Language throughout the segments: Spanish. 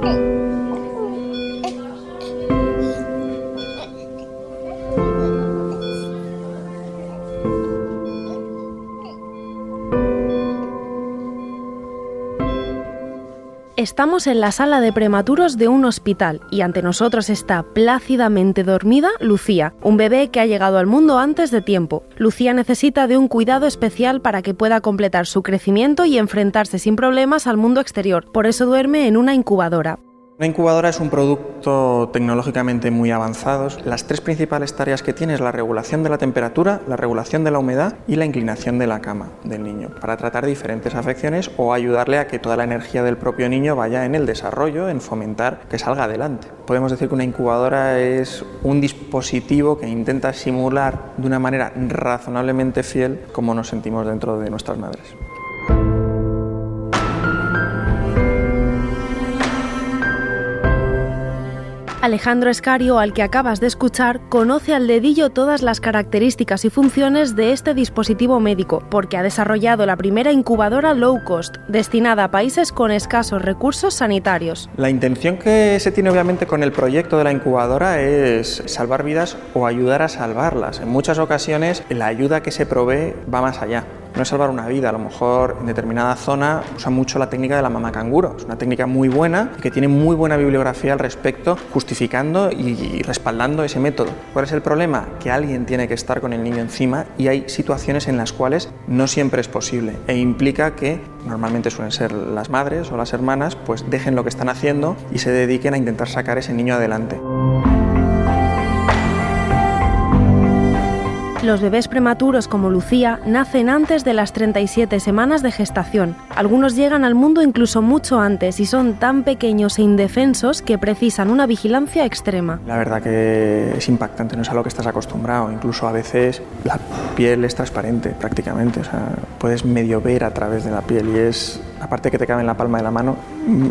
네. Estamos en la sala de prematuros de un hospital y ante nosotros está plácidamente dormida Lucía, un bebé que ha llegado al mundo antes de tiempo. Lucía necesita de un cuidado especial para que pueda completar su crecimiento y enfrentarse sin problemas al mundo exterior. Por eso duerme en una incubadora. Una incubadora es un producto tecnológicamente muy avanzado. Las tres principales tareas que tiene es la regulación de la temperatura, la regulación de la humedad y la inclinación de la cama del niño para tratar diferentes afecciones o ayudarle a que toda la energía del propio niño vaya en el desarrollo, en fomentar que salga adelante. Podemos decir que una incubadora es un dispositivo que intenta simular de una manera razonablemente fiel cómo nos sentimos dentro de nuestras madres. Alejandro Escario, al que acabas de escuchar, conoce al dedillo todas las características y funciones de este dispositivo médico, porque ha desarrollado la primera incubadora low cost, destinada a países con escasos recursos sanitarios. La intención que se tiene obviamente con el proyecto de la incubadora es salvar vidas o ayudar a salvarlas. En muchas ocasiones la ayuda que se provee va más allá no es salvar una vida, a lo mejor en determinada zona usa mucho la técnica de la mamá canguro, es una técnica muy buena y que tiene muy buena bibliografía al respecto, justificando y respaldando ese método. ¿Cuál es el problema? Que alguien tiene que estar con el niño encima y hay situaciones en las cuales no siempre es posible e implica que normalmente suelen ser las madres o las hermanas, pues dejen lo que están haciendo y se dediquen a intentar sacar ese niño adelante. Los bebés prematuros como Lucía nacen antes de las 37 semanas de gestación. Algunos llegan al mundo incluso mucho antes y son tan pequeños e indefensos que precisan una vigilancia extrema. La verdad que es impactante, no es a lo que estás acostumbrado. Incluso a veces la piel es transparente prácticamente, o sea, puedes medio ver a través de la piel y es, aparte que te cabe en la palma de la mano,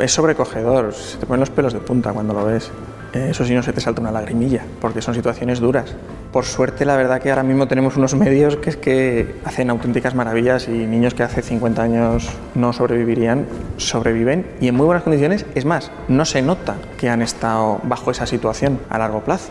es sobrecogedor, se te ponen los pelos de punta cuando lo ves. Eso sí no se te salta una lagrimilla, porque son situaciones duras por suerte, la verdad que ahora mismo tenemos unos medios que hacen auténticas maravillas y niños que hace 50 años no sobrevivirían, sobreviven y en muy buenas condiciones. Es más, no se nota que han estado bajo esa situación a largo plazo.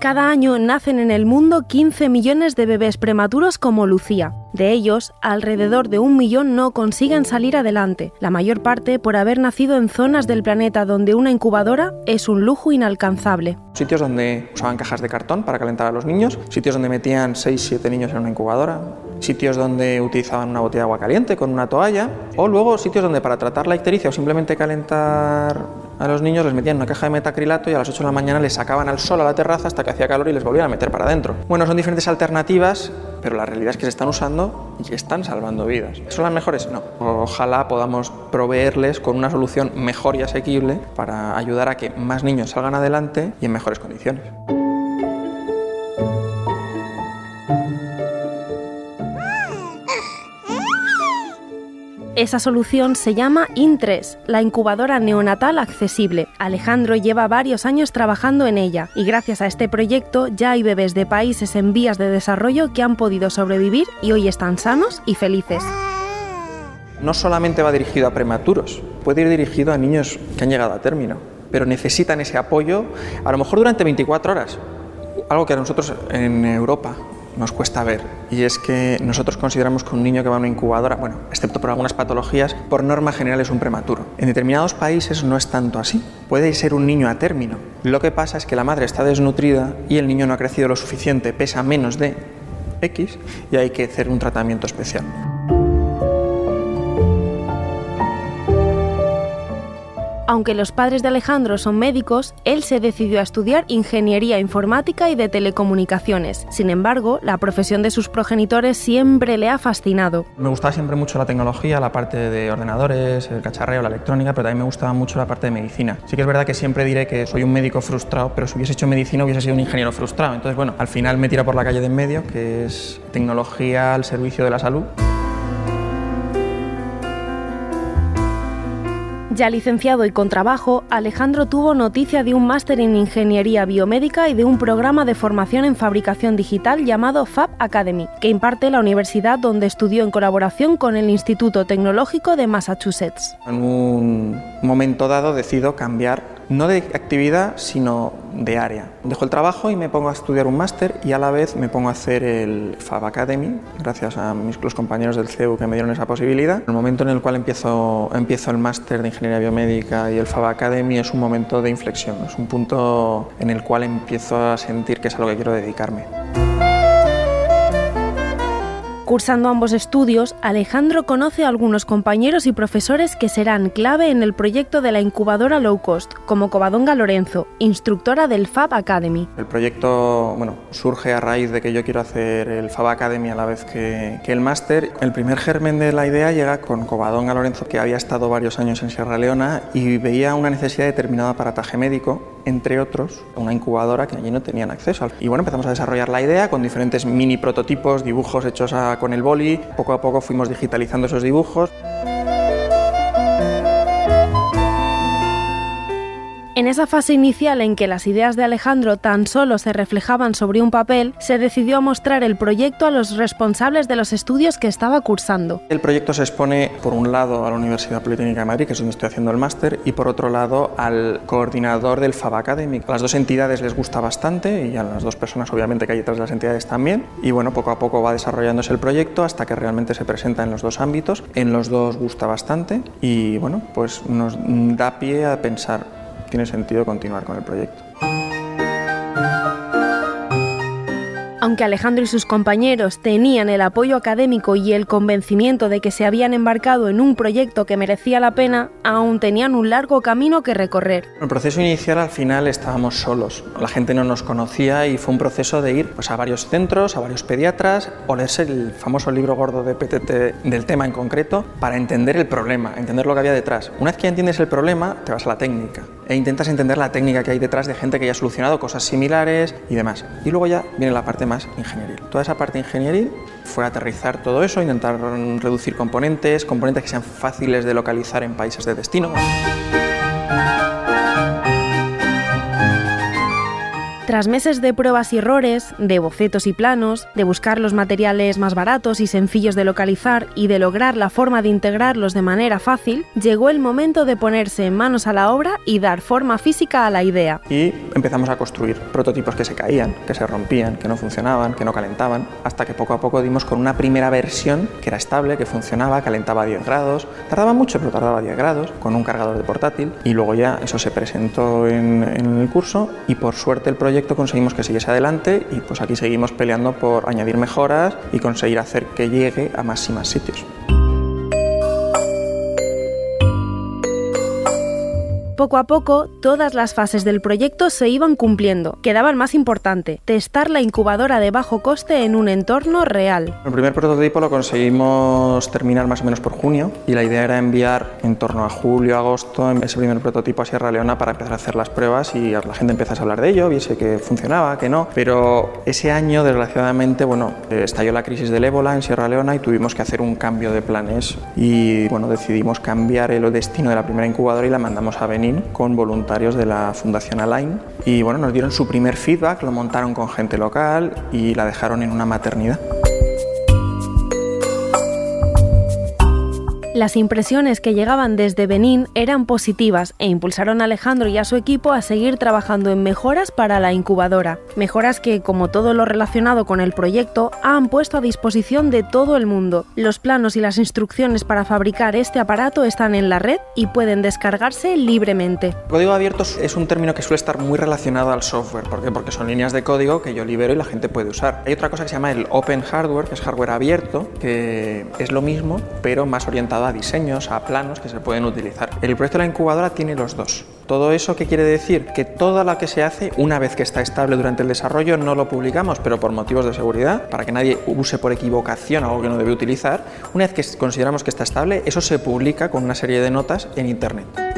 Cada año nacen en el mundo 15 millones de bebés prematuros como Lucía. De ellos, alrededor de un millón no consiguen salir adelante, la mayor parte por haber nacido en zonas del planeta donde una incubadora es un lujo inalcanzable. Sitios donde usaban cajas de cartón para calentar a los niños, sitios donde metían 6-7 niños en una incubadora, sitios donde utilizaban una botella de agua caliente con una toalla, o luego sitios donde para tratar la ictericia o simplemente calentar a los niños les metían una caja de metacrilato y a las 8 de la mañana les sacaban al sol a la terraza hasta que hacía calor y les volvían a meter para adentro. Bueno, son diferentes alternativas, pero la realidad es que se están usando y están salvando vidas. ¿Son las mejores? No. Ojalá podamos proveerles con una solución mejor y asequible para ayudar a que más niños salgan adelante y en mejores condiciones. Esa solución se llama Intres, la incubadora neonatal accesible. Alejandro lleva varios años trabajando en ella y gracias a este proyecto ya hay bebés de países en vías de desarrollo que han podido sobrevivir y hoy están sanos y felices. No solamente va dirigido a prematuros, puede ir dirigido a niños que han llegado a término, pero necesitan ese apoyo a lo mejor durante 24 horas, algo que a nosotros en Europa nos cuesta ver y es que nosotros consideramos que un niño que va a una incubadora, bueno, excepto por algunas patologías, por norma general es un prematuro. En determinados países no es tanto así. Puede ser un niño a término. Lo que pasa es que la madre está desnutrida y el niño no ha crecido lo suficiente, pesa menos de X y hay que hacer un tratamiento especial. Aunque los padres de Alejandro son médicos, él se decidió a estudiar ingeniería informática y de telecomunicaciones. Sin embargo, la profesión de sus progenitores siempre le ha fascinado. Me gustaba siempre mucho la tecnología, la parte de ordenadores, el cacharreo, la electrónica, pero también me gustaba mucho la parte de medicina. Sí que es verdad que siempre diré que soy un médico frustrado, pero si hubiese hecho medicina hubiese sido un ingeniero frustrado. Entonces, bueno, al final me tira por la calle de en medio, que es tecnología al servicio de la salud. Ya licenciado y con trabajo, Alejandro tuvo noticia de un máster en Ingeniería Biomédica y de un programa de formación en fabricación digital llamado Fab Academy, que imparte la universidad donde estudió en colaboración con el Instituto Tecnológico de Massachusetts. En un momento dado decido cambiar no de actividad, sino de área. Dejo el trabajo y me pongo a estudiar un máster y a la vez me pongo a hacer el Fab Academy, gracias a mis, los compañeros del CEU que me dieron esa posibilidad. El momento en el cual empiezo, empiezo el máster de Ingeniería Biomédica y el Fab Academy es un momento de inflexión, es un punto en el cual empiezo a sentir que es a lo que quiero dedicarme. Cursando ambos estudios, Alejandro conoce a algunos compañeros y profesores que serán clave en el proyecto de la incubadora low cost, como Covadonga Lorenzo, instructora del Fab Academy. El proyecto bueno, surge a raíz de que yo quiero hacer el Fab Academy a la vez que, que el máster. El primer germen de la idea llega con Covadonga Lorenzo, que había estado varios años en Sierra Leona y veía una necesidad de determinado aparataje médico entre otros, una incubadora que allí no tenían acceso. Y bueno, empezamos a desarrollar la idea con diferentes mini prototipos, dibujos hechos con el boli. Poco a poco fuimos digitalizando esos dibujos. En esa fase inicial en que las ideas de Alejandro tan solo se reflejaban sobre un papel, se decidió mostrar el proyecto a los responsables de los estudios que estaba cursando. El proyecto se expone por un lado a la Universidad Politécnica de Madrid, que es donde estoy haciendo el máster, y por otro lado al coordinador del FAB Academy. A las dos entidades les gusta bastante y a las dos personas obviamente que hay detrás de las entidades también. Y bueno, poco a poco va desarrollándose el proyecto hasta que realmente se presenta en los dos ámbitos. En los dos gusta bastante y bueno, pues nos da pie a pensar tiene sentido continuar con el proyecto. Aunque Alejandro y sus compañeros tenían el apoyo académico y el convencimiento de que se habían embarcado en un proyecto que merecía la pena, aún tenían un largo camino que recorrer. En el proceso inicial al final estábamos solos, la gente no nos conocía y fue un proceso de ir pues, a varios centros, a varios pediatras, o leerse el famoso libro gordo de PTT del tema en concreto para entender el problema, entender lo que había detrás. Una vez que entiendes el problema, te vas a la técnica e intentas entender la técnica que hay detrás de gente que ya ha solucionado cosas similares y demás. Y luego ya viene la parte más ingenieril. Toda esa parte ingenieril fue aterrizar todo eso, intentar reducir componentes, componentes que sean fáciles de localizar en países de destino. Tras meses de pruebas y errores, de bocetos y planos, de buscar los materiales más baratos y sencillos de localizar y de lograr la forma de integrarlos de manera fácil, llegó el momento de ponerse manos a la obra y dar forma física a la idea. Y empezamos a construir prototipos que se caían, que se rompían, que no funcionaban, que no calentaban, hasta que poco a poco dimos con una primera versión que era estable, que funcionaba, calentaba a 10 grados, tardaba mucho, pero tardaba a 10 grados, con un cargador de portátil, y luego ya eso se presentó en, en el curso y por suerte el proyecto conseguimos que siguiese adelante y pues aquí seguimos peleando por añadir mejoras y conseguir hacer que llegue a más y más sitios. Poco a poco, todas las fases del proyecto se iban cumpliendo. Quedaba el más importante, testar la incubadora de bajo coste en un entorno real. El primer prototipo lo conseguimos terminar más o menos por junio y la idea era enviar en torno a julio, agosto ese primer prototipo a Sierra Leona para empezar a hacer las pruebas y la gente empezase a hablar de ello, viese que funcionaba, que no. Pero ese año, desgraciadamente, bueno, estalló la crisis del ébola en Sierra Leona y tuvimos que hacer un cambio de planes y bueno, decidimos cambiar el destino de la primera incubadora y la mandamos a venir con voluntarios de la Fundación Align y bueno, nos dieron su primer feedback, lo montaron con gente local y la dejaron en una maternidad. Las impresiones que llegaban desde Benín eran positivas e impulsaron a Alejandro y a su equipo a seguir trabajando en mejoras para la incubadora. Mejoras que, como todo lo relacionado con el proyecto, han puesto a disposición de todo el mundo. Los planos y las instrucciones para fabricar este aparato están en la red y pueden descargarse libremente. Código abierto es un término que suele estar muy relacionado al software. ¿Por qué? Porque son líneas de código que yo libero y la gente puede usar. Hay otra cosa que se llama el Open Hardware, que es hardware abierto, que es lo mismo, pero más orientado a diseños, a planos que se pueden utilizar. El proyecto de la incubadora tiene los dos. Todo eso qué quiere decir que toda la que se hace, una vez que está estable durante el desarrollo, no lo publicamos, pero por motivos de seguridad, para que nadie use por equivocación algo que no debe utilizar, una vez que consideramos que está estable, eso se publica con una serie de notas en Internet.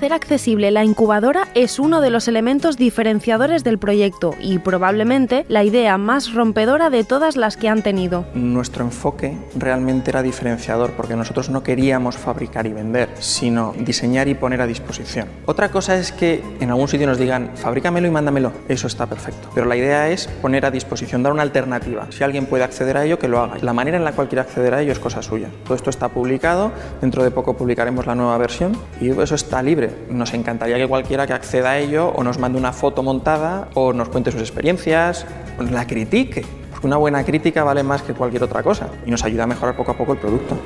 Hacer accesible la incubadora es uno de los elementos diferenciadores del proyecto y probablemente la idea más rompedora de todas las que han tenido. Nuestro enfoque realmente era diferenciador porque nosotros no queríamos fabricar y vender, sino diseñar y poner a disposición. Otra cosa es que en algún sitio nos digan, fabrícamelo y mándamelo. Eso está perfecto. Pero la idea es poner a disposición, dar una alternativa. Si alguien puede acceder a ello, que lo haga. La manera en la cual quiera acceder a ello es cosa suya. Todo esto está publicado, dentro de poco publicaremos la nueva versión y eso está libre nos encantaría que cualquiera que acceda a ello o nos mande una foto montada o nos cuente sus experiencias, la critique, porque una buena crítica vale más que cualquier otra cosa y nos ayuda a mejorar poco a poco el producto.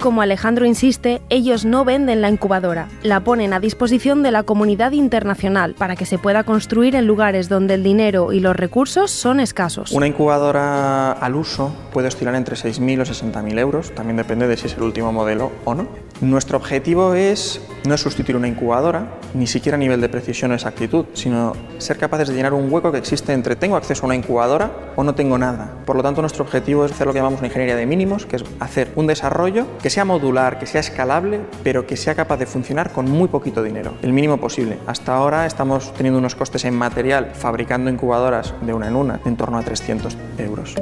Como Alejandro insiste, ellos no venden la incubadora, la ponen a disposición de la comunidad internacional para que se pueda construir en lugares donde el dinero y los recursos son escasos. Una incubadora al uso puede oscilar entre 6.000 o 60.000 euros, también depende de si es el último modelo o no. Nuestro objetivo es no es sustituir una incubadora, ni siquiera a nivel de precisión o exactitud, sino ser capaces de llenar un hueco que existe entre tengo acceso a una incubadora o no tengo nada. Por lo tanto, nuestro objetivo es hacer lo que llamamos una ingeniería de mínimos, que es hacer un desarrollo que sea modular, que sea escalable, pero que sea capaz de funcionar con muy poquito dinero, el mínimo posible. Hasta ahora estamos teniendo unos costes en material fabricando incubadoras de una en una en torno a 300 euros.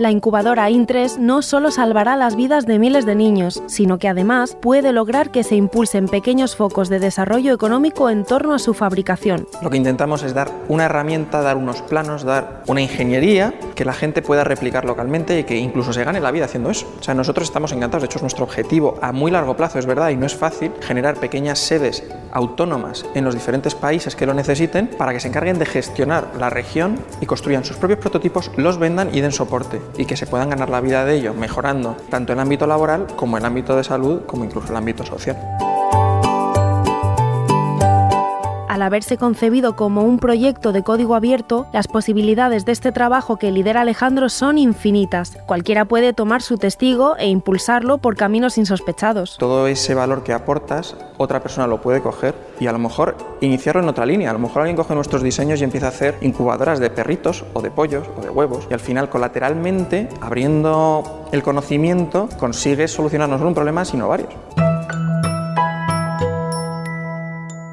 la incubadora IN3 no solo salvará las vidas de miles de niños, sino que además puede lograr que se impulsen pequeños focos de desarrollo económico en torno a su fabricación. Lo que intentamos es dar una herramienta, dar unos planos, dar una ingeniería que la gente pueda replicar localmente y que incluso se gane la vida haciendo eso. O sea, nosotros estamos encantados, de hecho es nuestro objetivo a muy largo plazo, es verdad, y no es fácil generar pequeñas sedes autónomas en los diferentes países que lo necesiten para que se encarguen de gestionar la región y construyan sus propios prototipos, los vendan y den soporte y que se puedan ganar la vida de ello, mejorando tanto el ámbito laboral como el ámbito de salud, como incluso el ámbito social. Al haberse concebido como un proyecto de código abierto, las posibilidades de este trabajo que lidera Alejandro son infinitas. Cualquiera puede tomar su testigo e impulsarlo por caminos insospechados. Todo ese valor que aportas, otra persona lo puede coger y a lo mejor iniciarlo en otra línea. A lo mejor alguien coge nuestros diseños y empieza a hacer incubadoras de perritos o de pollos o de huevos y al final colateralmente, abriendo el conocimiento, consigues solucionarnos un problema, sino varios.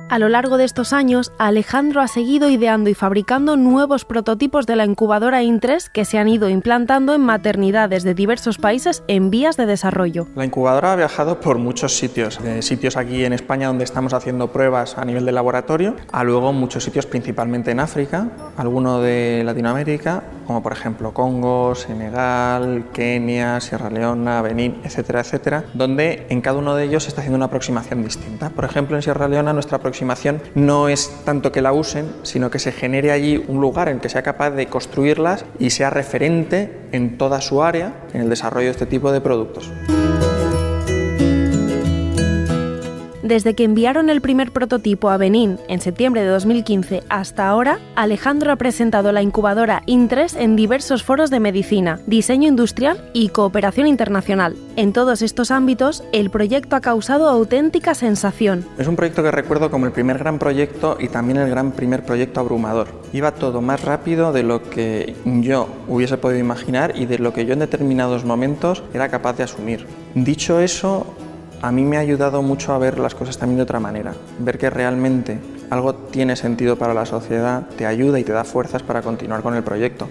A lo largo de estos años, Alejandro ha seguido ideando y fabricando nuevos prototipos de la incubadora IN3 que se han ido implantando en maternidades de diversos países en vías de desarrollo. La incubadora ha viajado por muchos sitios, de sitios aquí en España donde estamos haciendo pruebas a nivel de laboratorio, a luego muchos sitios principalmente en África, alguno de Latinoamérica, como por ejemplo Congo, Senegal, Kenia, Sierra Leona, Benín, etcétera, etcétera, donde en cada uno de ellos se está haciendo una aproximación distinta. Por ejemplo, en Sierra Leona nuestra aproximación no es tanto que la usen, sino que se genere allí un lugar en que sea capaz de construirlas y sea referente en toda su área en el desarrollo de este tipo de productos. Desde que enviaron el primer prototipo a Benín en septiembre de 2015 hasta ahora, Alejandro ha presentado la incubadora IN3 en diversos foros de medicina, diseño industrial y cooperación internacional. En todos estos ámbitos, el proyecto ha causado auténtica sensación. Es un proyecto que recuerdo como el primer gran proyecto y también el gran primer proyecto abrumador. Iba todo más rápido de lo que yo hubiese podido imaginar y de lo que yo en determinados momentos era capaz de asumir. Dicho eso, a mí me ha ayudado mucho a ver las cosas también de otra manera, ver que realmente algo tiene sentido para la sociedad, te ayuda y te da fuerzas para continuar con el proyecto.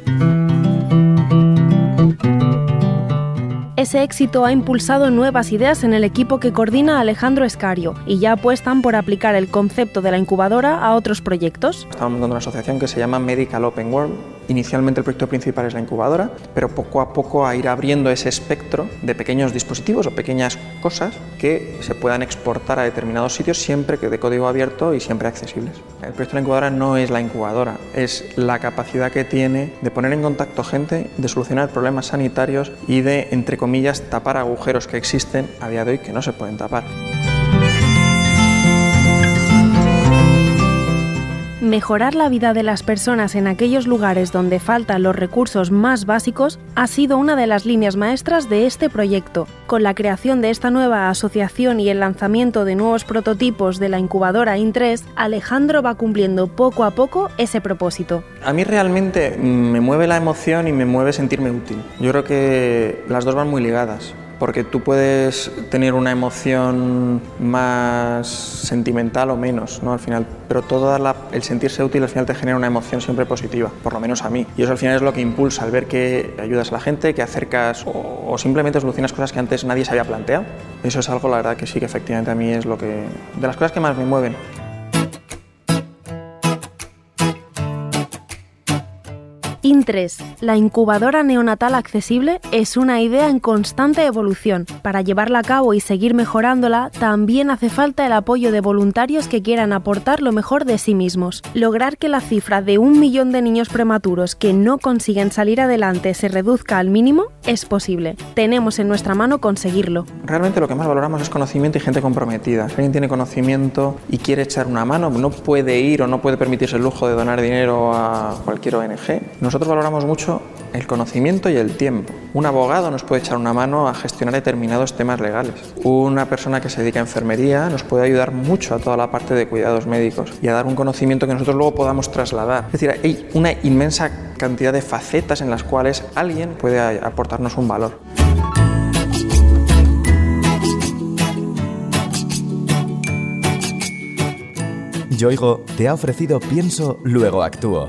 Ese éxito ha impulsado nuevas ideas en el equipo que coordina Alejandro Escario y ya apuestan por aplicar el concepto de la incubadora a otros proyectos. Estamos montando una asociación que se llama Medical Open World, Inicialmente el proyecto principal es la incubadora, pero poco a poco a ir abriendo ese espectro de pequeños dispositivos o pequeñas cosas que se puedan exportar a determinados sitios siempre que de código abierto y siempre accesibles. El proyecto de la incubadora no es la incubadora, es la capacidad que tiene de poner en contacto gente, de solucionar problemas sanitarios y de, entre comillas, tapar agujeros que existen a día de hoy que no se pueden tapar. Mejorar la vida de las personas en aquellos lugares donde faltan los recursos más básicos ha sido una de las líneas maestras de este proyecto. Con la creación de esta nueva asociación y el lanzamiento de nuevos prototipos de la incubadora IN3, Alejandro va cumpliendo poco a poco ese propósito. A mí realmente me mueve la emoción y me mueve sentirme útil. Yo creo que las dos van muy ligadas porque tú puedes tener una emoción más sentimental o menos, ¿no? Al final, pero todo el sentirse útil al final te genera una emoción siempre positiva, por lo menos a mí. Y eso al final es lo que impulsa, al ver que ayudas a la gente, que acercas o, o simplemente solucionas cosas que antes nadie se había planteado. Eso es algo, la verdad, que sí que efectivamente a mí es lo que de las cosas que más me mueven. IN3, la incubadora neonatal accesible, es una idea en constante evolución. Para llevarla a cabo y seguir mejorándola, también hace falta el apoyo de voluntarios que quieran aportar lo mejor de sí mismos. Lograr que la cifra de un millón de niños prematuros que no consiguen salir adelante se reduzca al mínimo es posible. Tenemos en nuestra mano conseguirlo. Realmente lo que más valoramos es conocimiento y gente comprometida. Si alguien tiene conocimiento y quiere echar una mano, no puede ir o no puede permitirse el lujo de donar dinero a cualquier ONG. Nosotros valoramos mucho el conocimiento y el tiempo. Un abogado nos puede echar una mano a gestionar determinados temas legales. Una persona que se dedica a enfermería nos puede ayudar mucho a toda la parte de cuidados médicos y a dar un conocimiento que nosotros luego podamos trasladar. Es decir, hay una inmensa cantidad de facetas en las cuales alguien puede aportarnos un valor. Yoigo te ha ofrecido Pienso, luego actúo